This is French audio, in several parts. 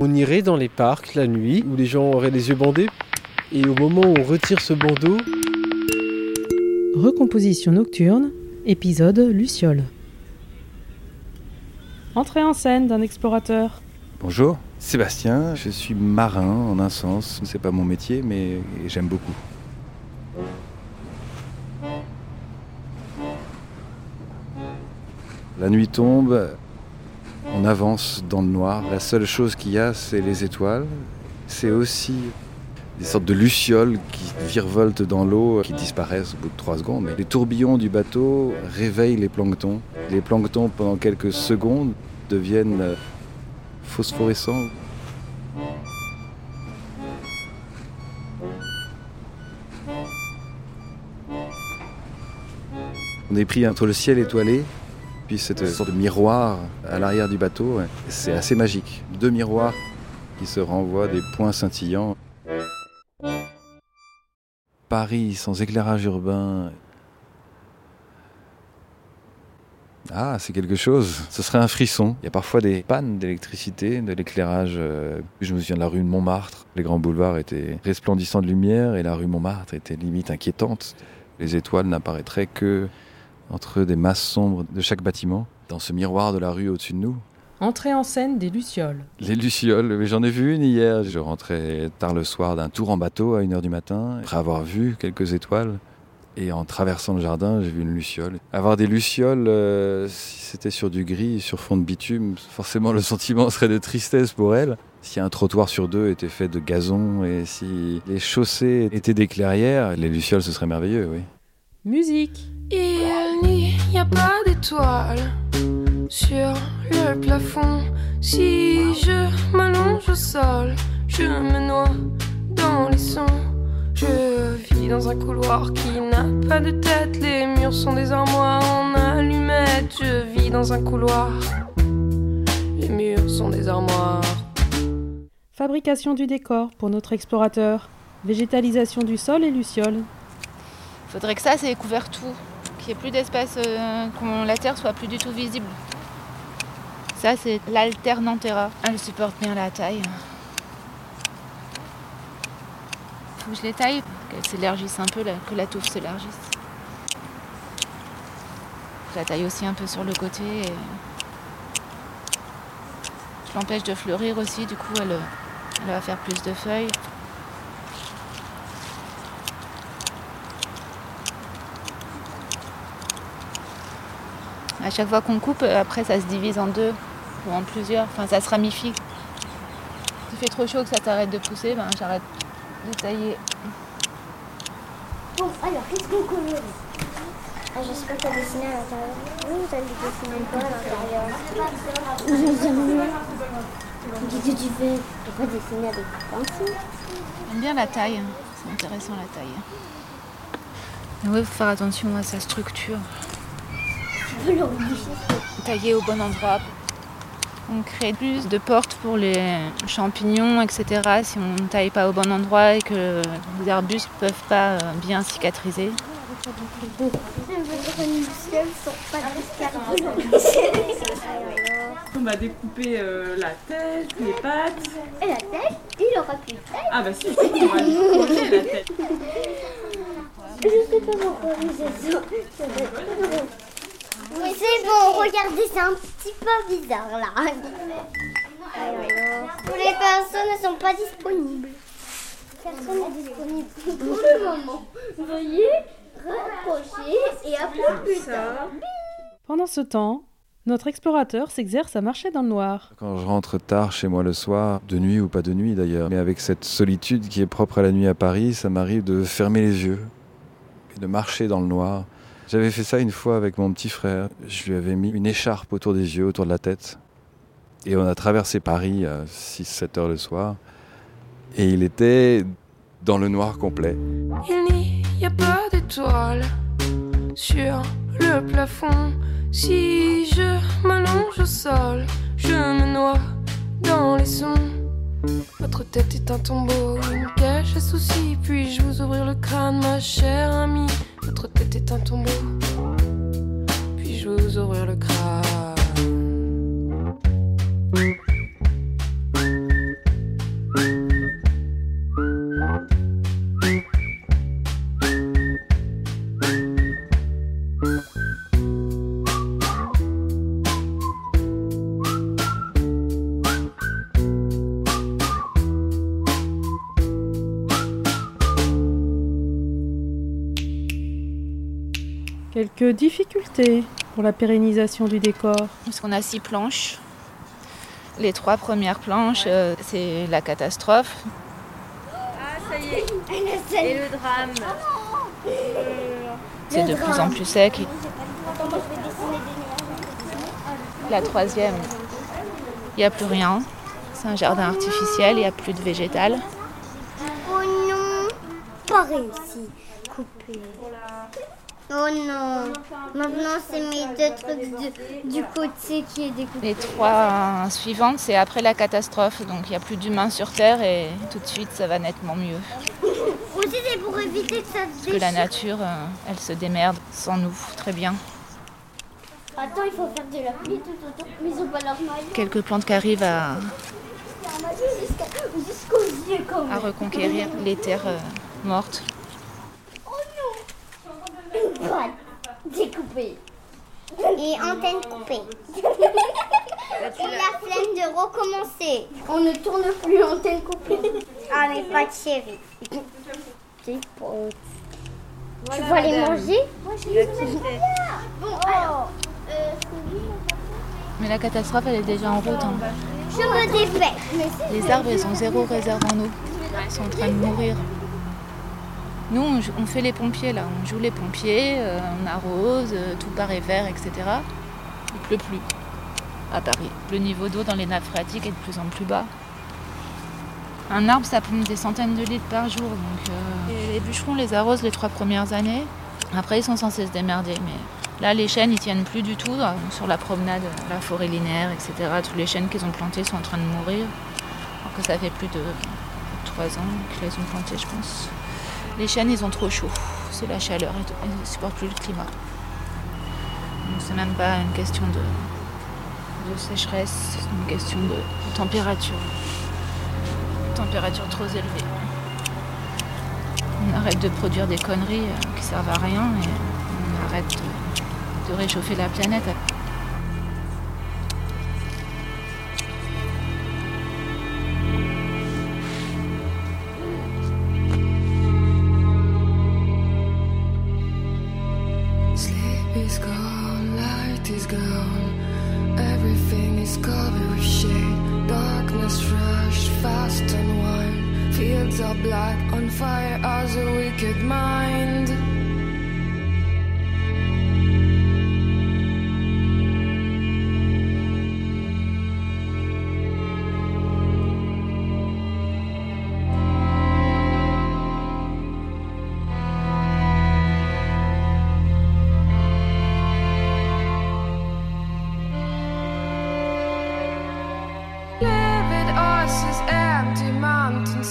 On irait dans les parcs la nuit où les gens auraient les yeux bandés. Et au moment où on retire ce bandeau, Recomposition nocturne, épisode Luciole. Entrée en scène d'un explorateur. Bonjour, Sébastien, je suis marin en un sens. C'est pas mon métier, mais j'aime beaucoup. La nuit tombe, on avance dans le noir. La seule chose qu'il y a, c'est les étoiles. C'est aussi des sortes de lucioles qui virevoltent dans l'eau, qui disparaissent au bout de trois secondes. Mais les tourbillons du bateau réveillent les planctons. Les planctons, pendant quelques secondes, deviennent euh, phosphorescents. On est pris entre le ciel étoilé puis cette sorte de miroir à l'arrière du bateau. C'est assez magique. Deux miroirs qui se renvoient des points scintillants. Paris sans éclairage urbain. Ah, c'est quelque chose. Ce serait un frisson. Il y a parfois des pannes d'électricité, de l'éclairage. euh, Je me souviens de la rue de Montmartre. Les grands boulevards étaient resplendissants de lumière et la rue Montmartre était limite inquiétante. Les étoiles n'apparaîtraient que entre des masses sombres de chaque bâtiment, dans ce miroir de la rue au-dessus de nous. Entrée en scène des Lucioles. Les lucioles, mais j'en ai vu une hier. Je rentrais tard le soir d'un tour en bateau à 1h du matin, après avoir vu quelques étoiles. Et en traversant le jardin, j'ai vu une luciole. Avoir des lucioles, euh, si c'était sur du gris, sur fond de bitume, forcément le sentiment serait de tristesse pour elle. Si un trottoir sur deux était fait de gazon et si les chaussées étaient des clairières, les lucioles, ce serait merveilleux, oui. Musique. Pas d'étoiles sur le plafond. Si je m'allonge au sol, je me noie dans les sons. Je vis dans un couloir qui n'a pas de tête. Les murs sont des armoires en allumettes. Je vis dans un couloir. Les murs sont des armoires. Fabrication du décor pour notre explorateur. Végétalisation du sol et Lucioles. faudrait que ça, c'est couvert tout. Plus d'espace, euh, que la terre soit plus du tout visible. Ça, c'est l'alternantera. Elle supporte bien la taille. Faut que je les taille, qu'elle s'élargisse un peu, que la touffe s'élargisse. Je la taille aussi un peu sur le côté. et Je l'empêche de fleurir aussi, du coup, elle, elle va faire plus de feuilles. À chaque fois qu'on coupe, après ça se divise en deux ou en plusieurs. Enfin, ça se ramifie. Si il fait trop chaud que ça t'arrête de pousser, ben j'arrête de tailler. Bon, alors, qu'est-ce qu'on colore ah, J'espère que t'as dessiné à l'intérieur. Oui, t'as dessiné quoi à l'intérieur Qu'est-ce que tu fais? Pas dessiner avec pinceaux J'aime bien la taille. C'est intéressant la taille. Mais ouais, faut faire attention à sa structure. Le. Tailler au bon endroit. On crée plus de portes pour les champignons, etc. Si on ne taille pas au bon endroit et que les arbustes ne peuvent pas euh, bien cicatriser. On va découper euh, la tête, les pattes. Et la tête, il aura plus de tête. Ah bah si, on va coller la tête. Je sais pas pourquoi vous êtes ça. Mais c'est bon, regardez, c'est un petit peu bizarre là. Alors, les pinceaux ne sont pas disponibles. Personne n'est disponible pour le moment. Veuillez rapprocher et après plus tard. Pendant ce temps, notre explorateur s'exerce à marcher dans le noir. Quand je rentre tard chez moi le soir, de nuit ou pas de nuit d'ailleurs, mais avec cette solitude qui est propre à la nuit à Paris, ça m'arrive de fermer les yeux et de marcher dans le noir. J'avais fait ça une fois avec mon petit frère. Je lui avais mis une écharpe autour des yeux, autour de la tête. Et on a traversé Paris à 6-7 heures le soir. Et il était dans le noir complet. Il n'y a pas d'étoiles sur le plafond. Si je m'allonge au sol, je me noie dans les sons. Votre tête est un tombeau, une cache à soucis. Puis-je vous ouvrir le crâne, ma chère amie Votre tête est un tombeau. Quelques difficultés pour la pérennisation du décor. Parce qu'on a six planches. Les trois premières planches, euh, c'est la catastrophe. Et le drame. C'est de plus en plus sec. La troisième, il n'y a plus rien. C'est un jardin artificiel, il n'y a plus de végétal. Oh non, pas réussi. Coupé. Oh non. Maintenant, c'est mes deux trucs de- du côté qui est découpé. Les trois suivantes, c'est après la catastrophe, donc il n'y a plus d'humains sur Terre et tout de suite ça va nettement mieux. Aussi, c'est pour éviter que ça se Parce que la nature, euh, elle se démerde sans nous très bien. Attends, il faut faire de la pluie tout autour. Mais ils ont pas leur maillot. Quelques plantes qui arrivent à, Jusqu'à- Jusqu'aux yeux, quand à reconquérir les terres euh, mortes. Oh non Voilà, découpé. Et antenne coupée. C'est la flemme de recommencer. On ne tourne plus antenne coupée. Ah mais pas de chérie. Potes. Tu vas les manger Moi je les Bon alors, euh, Mais la catastrophe, elle est déjà en route. hein. je me dépêche. Les arbres, ils ont zéro réserve en eau. Ils sont en train de mourir. Nous, on, fait les pompiers là. On joue les pompiers, euh, on arrose, euh, tout paraît vert, etc. Il pleut plus à Paris. Le niveau d'eau dans les nappes phréatiques est de plus en plus bas. Un arbre, ça pompe des centaines de litres par jour. Donc, euh, les bûcherons les arrosent les trois premières années. Après, ils sont censés se démerder. Mais là, les chênes, ils tiennent plus du tout. Sur la promenade, la forêt linéaire, etc. Tous les chênes qu'ils ont plantés sont en train de mourir. Alors que ça fait plus de trois ans qu'ils les ont plantés, je pense. Les chênes, ils ont trop chaud. C'est la chaleur. Ils ne supportent plus le climat. Donc, c'est même pas une question de, sécheresse, c'est une question de, température. Température trop élevée. On arrête de produire des conneries euh, qui servent à rien et on arrête de réchauffer la planète.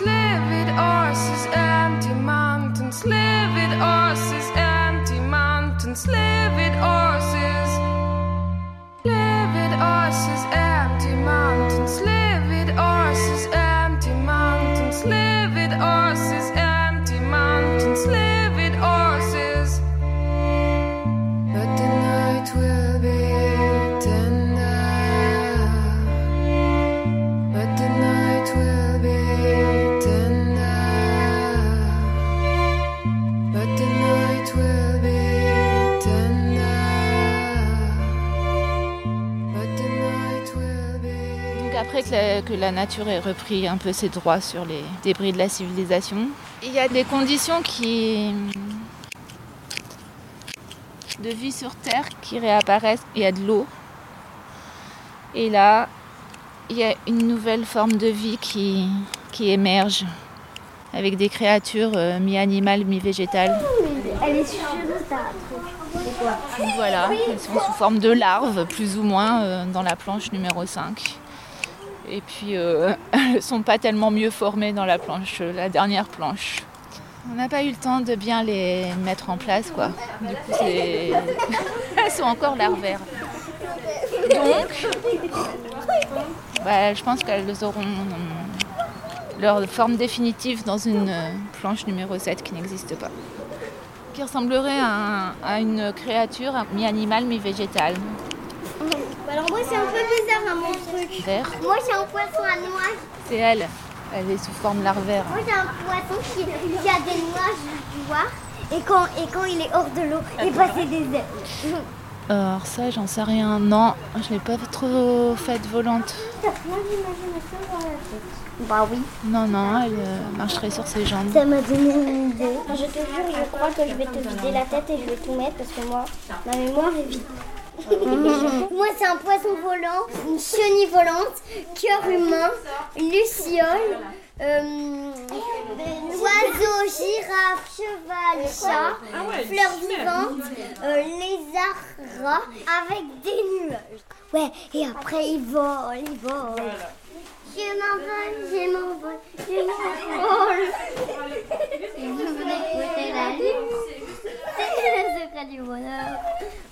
Livid horses, empty mountains. Livid horses, empty mountains. Livid horses. Livid horses, la, que la nature ait repris un peu ses droits sur les débris de la civilisation, il y a des conditions qui de vie sur Terre qui réapparaissent. Il y a de l'eau. Et là, il y a une nouvelle forme de vie qui, qui émerge avec des créatures euh, mi-animales, mi-végétales. Elle est sur Voilà, elles sont sous forme de larves, plus ou moins, euh, dans la planche numéro 5. Et puis, euh, elles ne sont pas tellement mieux formées dans la planche, euh, la dernière planche. On n'a pas eu le temps de bien les mettre en place, quoi. Du coup, elles sont encore larvaires. Donc, bah, je pense qu'elles auront euh, leur forme définitive dans une planche numéro 7 qui n'existe pas qui ressemblerait à, à une créature mi-animale, mi-végétale. Alors moi c'est un peu bizarre à mon truc. Vert, Moi j'ai un poisson à nuages. c'est elle. Elle est sous forme larvaire. Moi j'ai un poisson qui, qui a des nuages, tu vois. Et quand, et quand il est hors de l'eau, il passait des ailes. Alors ça, j'en sais rien. Non, je l'ai pas trop faite volante. T'as plein d'imagination dans la tête. Bah oui. Non, non, elle euh, marcherait sur ses jambes. Ça m'a donné une idée. Je te jure, je crois que je vais te vider la tête et je vais tout mettre parce que moi, ma mémoire est vide. Moi, c'est un poisson volant, une chenille volante, cœur humain, luciole, euh, oiseau, girafe, cheval, chat, fleurs vivantes, euh, lézard, rat, avec des nuages. Ouais, et après, il vole, il vole. Je m'envole, je m'envole, je m'envole. Je voudrais écouter la lune. Secret du bonheur.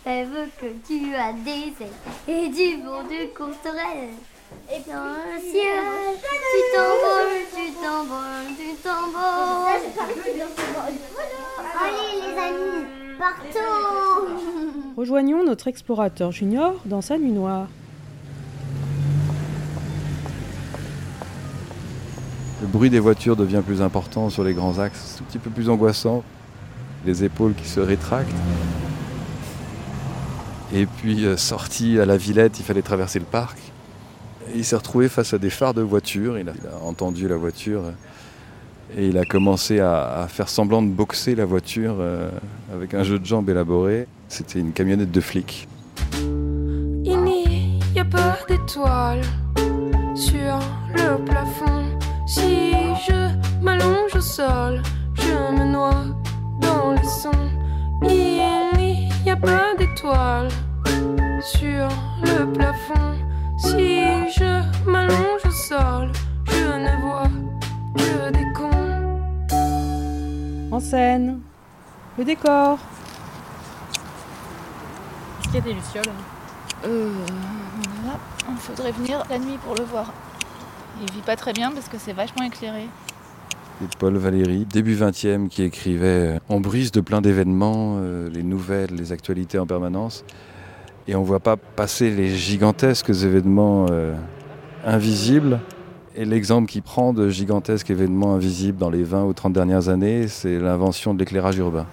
Elle veut que tu as des ailes et du vent de courte Et dans le ciel, tu t'envoles, tu t'envoles, tu t'envoles. Allez les amis, partons. Rejoignons notre explorateur junior dans sa nuit noire. Le bruit des voitures devient plus important sur les grands axes, c'est un petit peu plus angoissant. Les épaules qui se rétractent. Et puis, euh, sorti à la Villette, il fallait traverser le parc. Il s'est retrouvé face à des phares de voitures. Il a, entendu la voiture euh, et il a commencé à, faire semblant de boxer la voiture euh, avec un jeu de jambes élaboré. C'était une camionnette de flics. Il n'y a pas d'étoiles sur le plafond. Si je m'allonge au sol, je me noie Il n'y a pas d'étoiles sur le plafond. Si je m'allonge au sol, je ne vois que des cons. En scène, le décor. Est-ce qu'il y a des lucioles Euh, voilà. Il faudrait venir la nuit pour le voir. Il vit pas très bien parce que c'est vachement éclairé. Paul Valéry, début 20e, qui écrivait euh, en brise de plein d'événements, euh, les nouvelles, les actualités en permanence. Et on ne voit pas passer les gigantesques événements euh, invisibles. Et l'exemple qu'il prend de gigantesques événements invisibles dans les 20 ou 30 dernières années, c'est l'invention de l'éclairage urbain.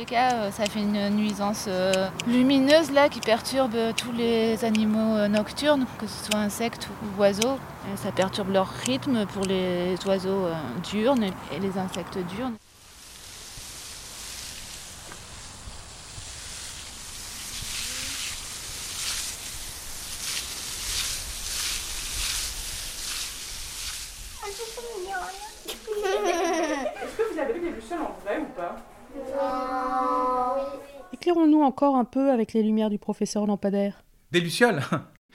Les cas, euh, ça fait une nuisance euh, lumineuse là qui perturbe euh, tous les animaux nocturnes, que ce soit insectes ou oiseaux. Ça perturbe leur rythme pour les oiseaux diurnes et les insectes diurnes. Est-ce que vous avez vu des lucioles en vrai ou pas Éclairons-nous un peu avec les lumières du professeur lampadaire. Des lucioles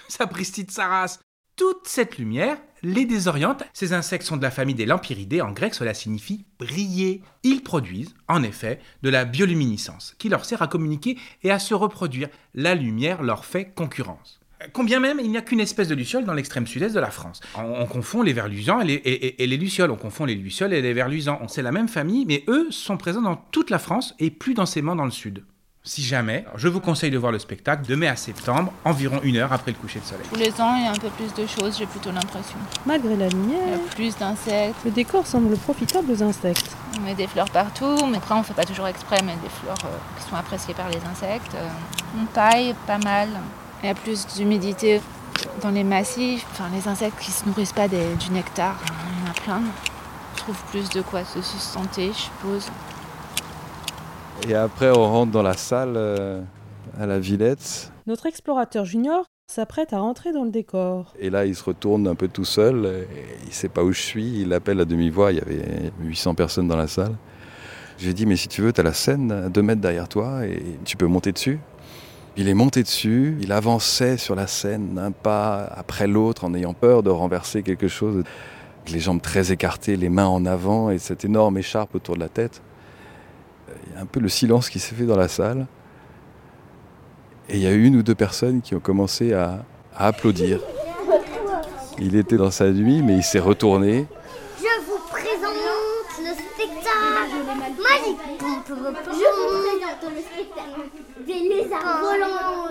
Sapristi de sa race Toute cette lumière les désoriente. Ces insectes sont de la famille des lampiridés. En grec, cela signifie briller. Ils produisent, en effet, de la bioluminescence qui leur sert à communiquer et à se reproduire. La lumière leur fait concurrence. Combien même il n'y a qu'une espèce de luciole dans l'extrême sud-est de la France. On, on confond les vers luisants et les, lucioles. On confond les lucioles et les vers luisants. C'est la même famille, mais eux sont présents dans toute la France et plus densément dans le sud. Si jamais, je vous conseille de voir le spectacle de mai à septembre, environ une heure après le coucher de soleil. Tous les ans, il y a un peu plus de choses, j'ai plutôt l'impression. Malgré la Il y lumière, a plus d'insectes, le décor semble profitable aux insectes. on met des fleurs partout, mais après on fait pas toujours exprès, mais des fleurs euh, qui sont appréciées par les insectes. Euh, on taille pas mal. Il y a plus d'humidité dans les massifs. Enfin, les insectes qui se nourrissent pas des- du nectar, il y en a plein. On trouve plus de quoi se sustenter, je suppose. Et après, on rentre dans la salle euh, à la Villette. Notre explorateur junior s'apprête à rentrer dans le décor. Et là, il se retourne un peu tout seul. et Il ne sait pas où je suis. Il appelle à demi-voix. Il y avait 800 personnes dans la salle. Je lui ai dit, mais si tu veux, tu as la scène à deux mètres derrière toi et tu peux monter dessus. Il est monté dessus. Il avançait sur la scène d'un pas après l'autre en ayant peur de renverser quelque chose. Les jambes très écartées, les mains en avant et cette énorme écharpe autour de la tête. Il y a un peu le silence qui s'est fait dans la salle. Et il y a une ou deux personnes qui ont commencé à, à applaudir. Il était dans sa nuit, mais il s'est retourné. Je vous présente le spectacle magique. Je vous présente le spectacle des lézards volants long.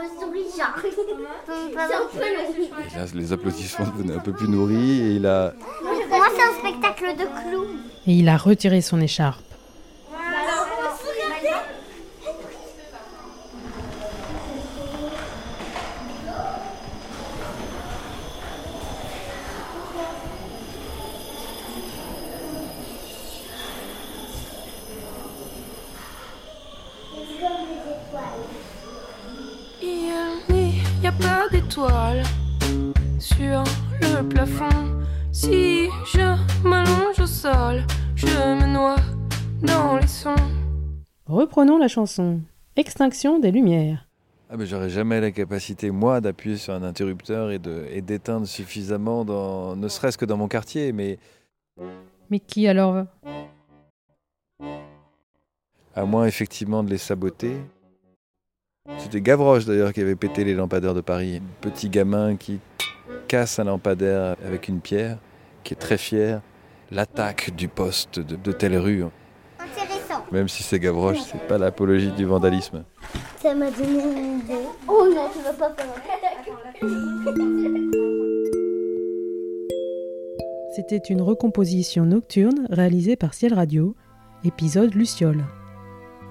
Et là, les applaudissements devenaient un peu plus nourris. Et il a, Moi, c'est un spectacle de clowns. Et il a retiré son écharpe. Je m'allonge au sol, je me noie dans les sons. Reprenons la chanson. Extinction des lumières. Ah mais j'aurais jamais la capacité, moi, d'appuyer sur un interrupteur et de- et d'éteindre suffisamment, dans, ne serait-ce que dans mon quartier, mais Mais qui alors? À moins effectivement de les saboter. C'était Gavroche d'ailleurs qui avait pété les lampadaires de Paris. Petit gamin qui casse un lampadaire avec une pierre, qui est très fier. L'attaque du poste de, de telle rue, Intéressant. même si c'est Gavroche, c'est pas l'apologie du vandalisme. Ça m'a donné une idée. Oh non, tu vas pas faire C'était une recomposition nocturne réalisée par Ciel Radio, épisode Luciole.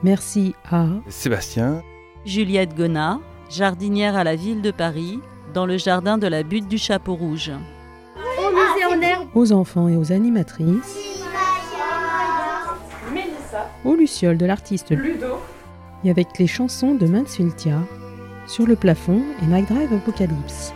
Merci à Sébastien, Juliette Gonat, jardinière à la ville de Paris, dans le jardin de la butte du Chapeau Rouge. Aux enfants et aux animatrices, Mélissa, aux lucioles de l'artiste Ludo, et avec les chansons de Mansfieldia, Sur le plafond et Night Drive Apocalypse.